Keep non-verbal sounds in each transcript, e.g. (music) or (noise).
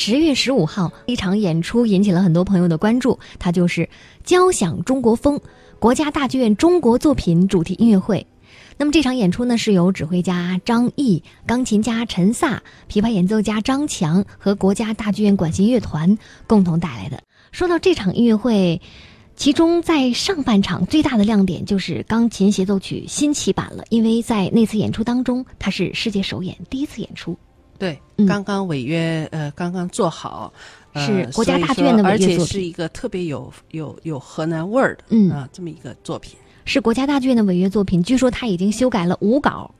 十月十五号，一场演出引起了很多朋友的关注，它就是《交响中国风》国家大剧院中国作品主题音乐会。那么这场演出呢，是由指挥家张毅、钢琴家陈萨、琵琶演奏家张强和国家大剧院管弦乐团共同带来的。说到这场音乐会，其中在上半场最大的亮点就是钢琴协奏曲新起版了，因为在那次演出当中，它是世界首演，第一次演出。对，嗯刚刚违约呃刚刚做好，呃是国家大剧院的而且违约作品是一个特别有有有河南味儿的嗯啊这么一个作品。是国家大剧院的违约作品，据说他已经修改了五稿，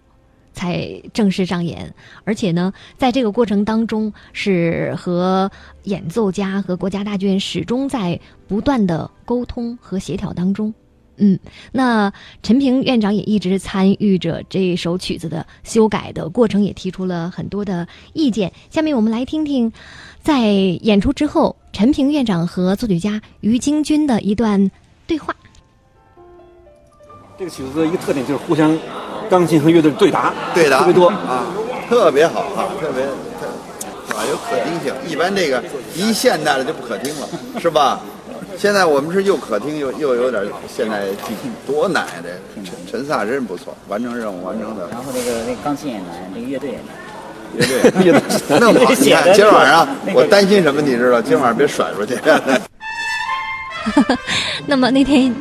才正式上演。而且呢，在这个过程当中，是和演奏家和国家大剧院始终在不断的沟通和协调当中。嗯，那陈平院长也一直参与着这首曲子的修改的过程，也提出了很多的意见。下面我们来听听，在演出之后，陈平院长和作曲家于京军的一段对话。这个曲子的一个特点就是互相钢琴和乐队对答，对的特别多。啊，特别好啊，特别特啊有可听性。一般这个一现代的就不可听了，是吧？现在我们是又可听又又有点现代技术，多难啊！这陈陈萨真不错，完成任务完成的然后那个那个钢琴也难，那个乐队也难。乐队乐队 (laughs) 那么好。你看今儿晚上我担心什么，你知道？今晚上别甩出去。(laughs) (laughs) 那么那天，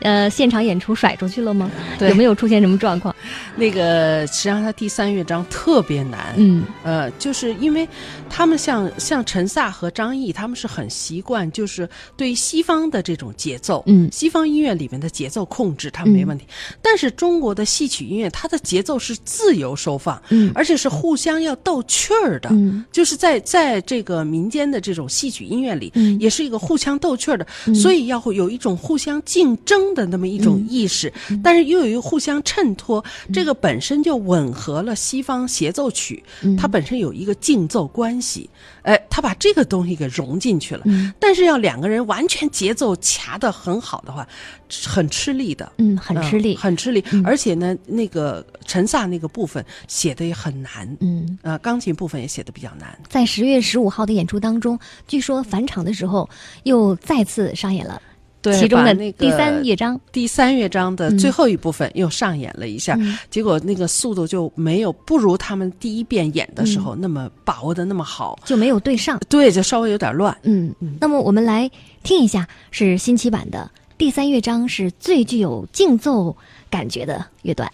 呃，现场演出甩出去了吗？对。有没有出现什么状况？那个实际上他第三乐章特别难，嗯。呃，就是因为他们像像陈萨和张毅，他们是很习惯，就是对于西方的这种节奏，嗯。西方音乐里面的节奏控制，他们没问题。但是中国的戏曲音乐，它的节奏是自由收放，嗯。而且是互相要斗趣儿的，嗯。就是在在这个民间的这种戏曲音乐里，嗯。也是一个互相斗趣儿的，所以要会有一种互相竞争的那么一种意识，嗯。但是又有一个互相衬托，这个本身就吻合了西方协奏曲，嗯。它本身有一个竞奏关系，哎，他把这个东西给融进去了。嗯。但是要两个人完全节奏卡得很好的话，很吃力的。嗯，很吃力。很吃力，嗯。而且呢，那个陈萨那个部分写的也很难，嗯，呃，钢琴部分也写的比较难。在十月十五号的演出当中，据说返场的时候又再次上演了对，其中的把那个第三乐章。第三乐章的嗯最后一部分又上演了一下，嗯结果那个速度就没有不如他们第一遍演的时候嗯那么把握的那么好，就没有对上。对，就稍微有点乱。嗯，那么我们来听一下，是新奇版的第三乐章，是最具有竞奏感觉的乐段。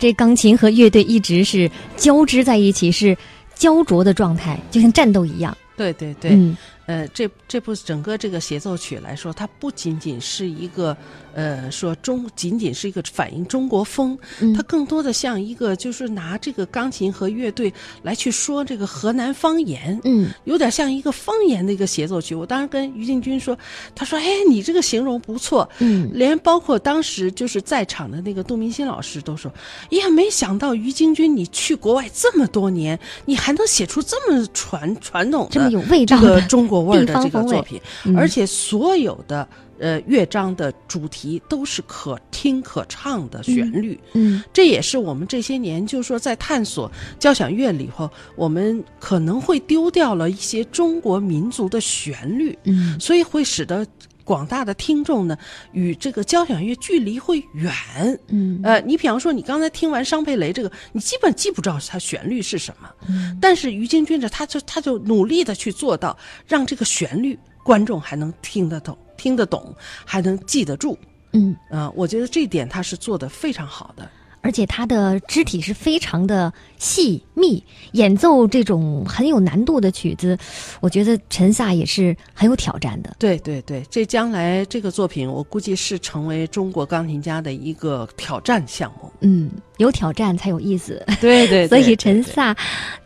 这钢琴和乐队一直是交织在一起，是焦灼的状态，就像战斗一样。对对对，嗯呃，这这部整个这个协奏曲来说，它不仅仅是一个呃说中，仅仅是一个反映中国风，嗯它更多的像一个就是拿这个钢琴和乐队来去说这个河南方言，嗯有点像一个方言的一个协奏曲。我当时跟于进军说，他说：“哎，你这个形容不错。”嗯连包括当时就是在场的那个杜明新老师都说：“哎呀，没想到于京军你去国外这么多年，你还能写出这么传传统的这么有味道这个的中国味儿的这个作品，嗯而且所有的呃乐章的主题都是可听可唱的旋律。嗯这也是我们这些年，就是说在探索交响乐里头，我们可能会丢掉了一些中国民族的旋律，嗯所以会使得广大的听众呢与这个交响乐距离会远。嗯呃，你比方说，你刚才听完商佩雷这个，你基本记不着它旋律是什么，嗯但是于京军这，他就他就努力的去做到，让这个旋律观众还能听得懂、听得懂，还能记得住。嗯，啊、我觉得这一点他是做的非常好的。而且他的肢体是非常的细密，演奏这种很有难度的曲子，我觉得陈萨也是很有挑战的。对对对，这将来这个作品，我估计是成为中国钢琴家的一个挑战项目。嗯，有挑战才有意思。对对 (laughs) 所以陈萨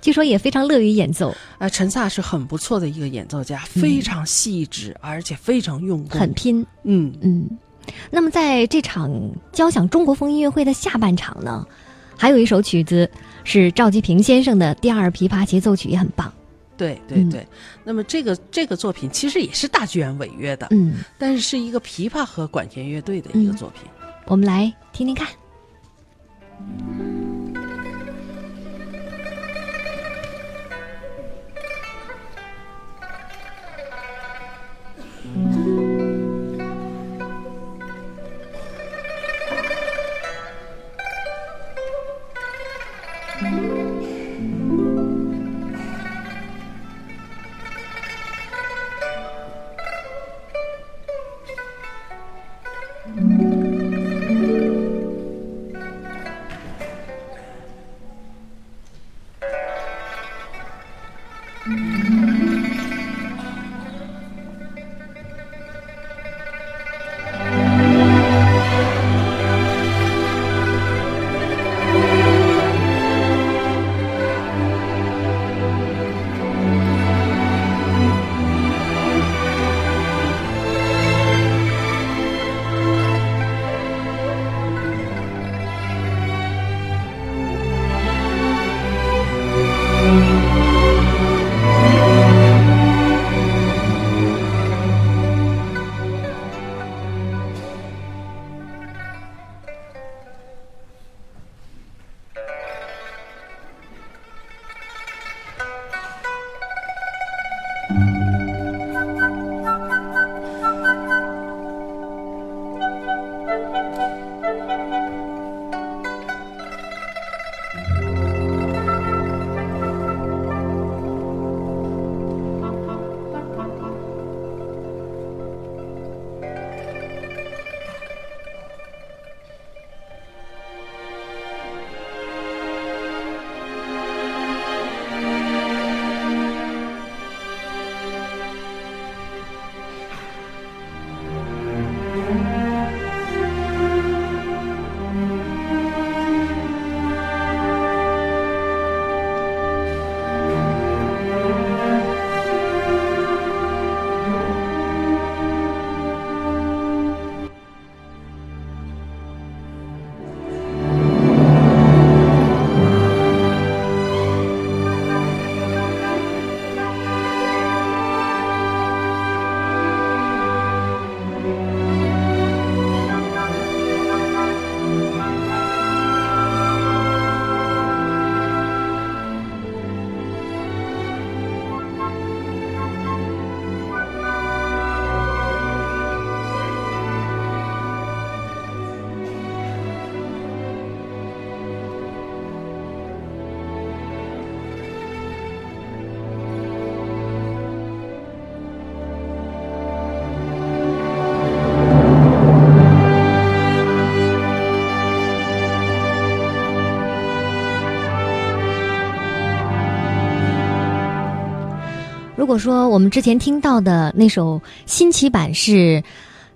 据说也非常乐于演奏，呃，陈萨是很不错的一个演奏家，非常细致，而且非常用功，很拼。嗯。嗯，那么在这场交响中国风音乐会的下半场呢，还有一首曲子是赵季平先生的第二琵琶协奏曲，也很棒。对对嗯对，那么这个这个作品其实也是大剧院违约的，嗯，但是是一个琵琶和管弦乐队的一个嗯作品。我们来听听看。如果说我们之前听到的那首新奇版是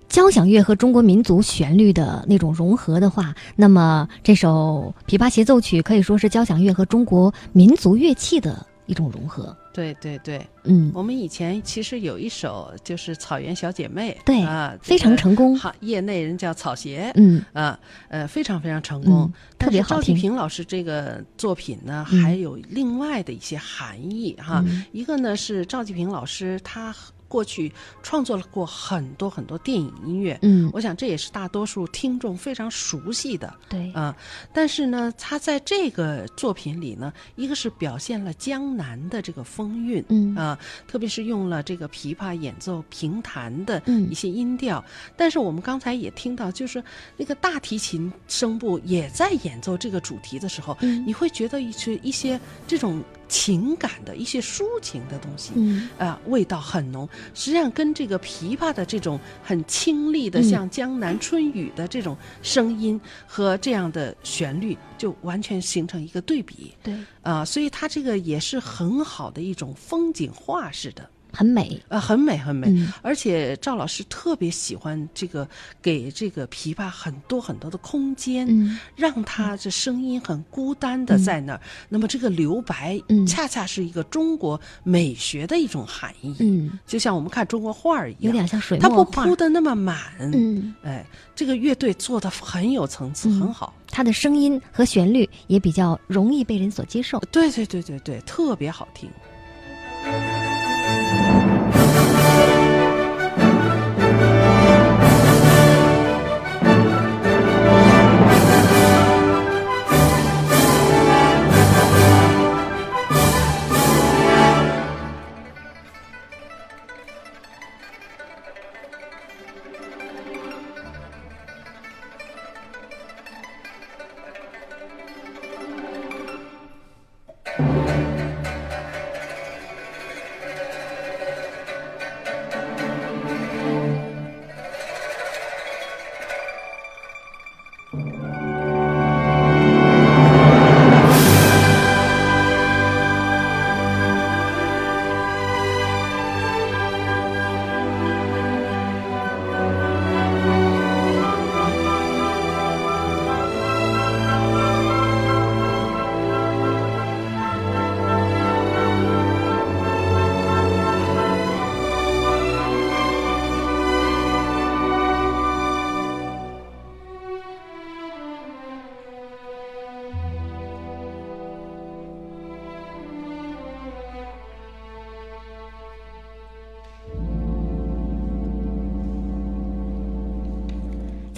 交响乐和中国民族旋律的那种融合的话，那么这首《琵琶协奏曲》可以说是交响乐和中国民族乐器的一种融合。对对对，嗯，我们以前其实有一首就是《草原小姐妹》，对啊，非常成功。好，业内人叫草鞋，嗯。啊，呃，非常非常成功，嗯特别好听。季平老师这个作品呢，嗯。还有另外的一些含义哈。嗯。一个呢是赵季平老师他过去创作了过很多很多电影音乐，嗯，我想这也是大多数听众非常熟悉的。对，啊、但是呢，他在这个作品里呢，一个是表现了江南的这个风韵，嗯啊、特别是用了这个琵琶演奏评弹的嗯一些音调。但是我们刚才也听到，就是那个大提琴声部也在演奏这个主题的时候，嗯你会觉得一些一些这种情感的一些抒情的东西，嗯。啊、味道很浓。实际上跟这个琵琶的这种很清丽的，嗯。像江南春雨的这种声音和这样的旋律，就完全形成一个对比。对，啊、所以它这个也是很好的一种风景画式的，很美。呃，很美很美。嗯而且赵老师特别喜欢这个给这个琵琶很多很多的空间，嗯让它这声音很孤单的在那儿。那么这个留白，嗯恰恰是一个中国美学的一种含义。嗯，就像我们看中国画儿一样，有点像水它墨画不铺。的那么满。嗯，哎，这个乐队做的很有层次，嗯很好。它的声音和旋律也比较容易被人所接受。对对对对对，特别好听。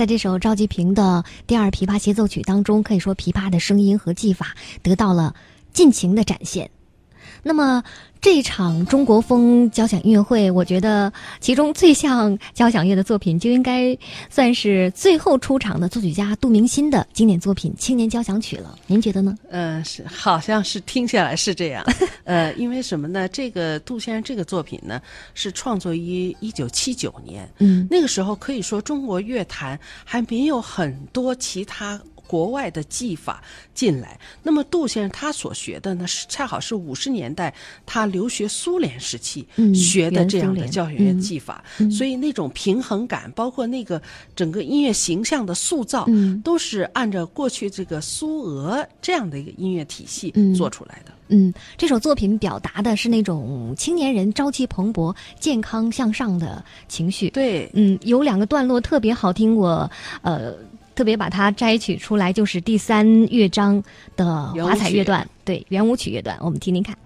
在这首赵吉平的第二琵琶协奏曲当中，可以说琵琶的声音和技法得到了尽情的展现。那么这场中国风交响音乐会，我觉得其中最像交响乐的作品，就应该算是最后出场的作曲家杜明新的经典作品《青年交响曲》了。您觉得呢？嗯，是，好像是听下来是这样。(laughs) 呃，因为什么呢？这个杜先生这个作品呢，是创作于一九七九年。嗯那个时候可以说中国乐坛还没有很多其他国外的技法进来。那么杜先生他所学的呢，是恰好是五十年代他留学苏联时期嗯学的这样的交响乐嗯技法，所以那种平衡感，包括那个整个音乐形象的塑造，嗯都是按照过去这个苏俄这样的一个音乐体系嗯做出来的。嗯，这首作品表达的是那种青年人朝气蓬勃、健康向上的情绪。对，嗯，有两个段落特别好听，我呃特别把它摘取出来，就是第三乐章的华彩乐段，对圆舞曲乐段，我们听听看。《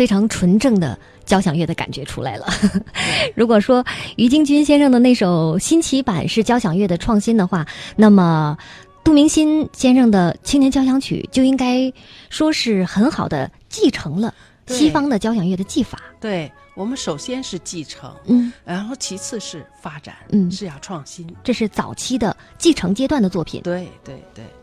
非常纯正的交响乐的感觉出来了。(laughs) 如果说于京军先生的那首新奇版是交响乐的创新的话，那么杜明新先生的青年交响曲就应该说是很好的继承了西方的交响乐的技法。对我们首先是继承，嗯，然后其次是发展，嗯是要创新。这是早期的继承阶段的作品。对对对。听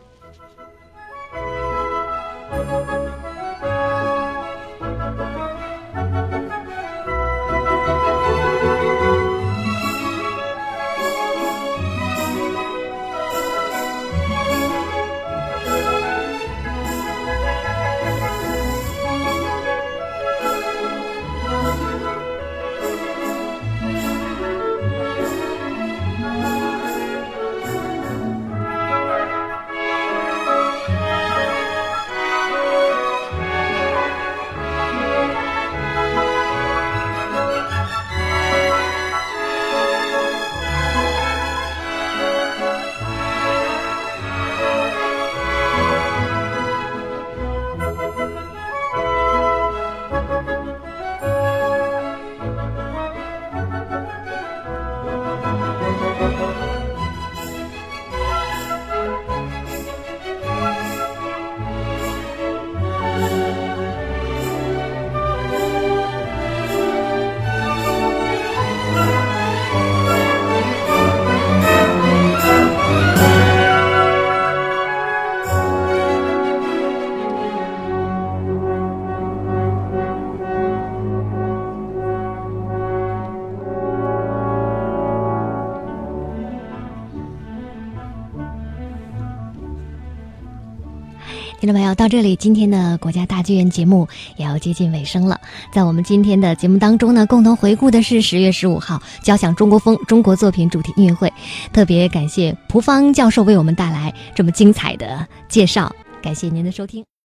这里，今天的国家大剧院节目也要接近尾声了。在我们今天的节目当中呢，共同回顾的是十月十五号交响中国风中国作品主题音乐会，特别感谢蒲芳教授为我们带来这么精彩的介绍，感谢您的收听。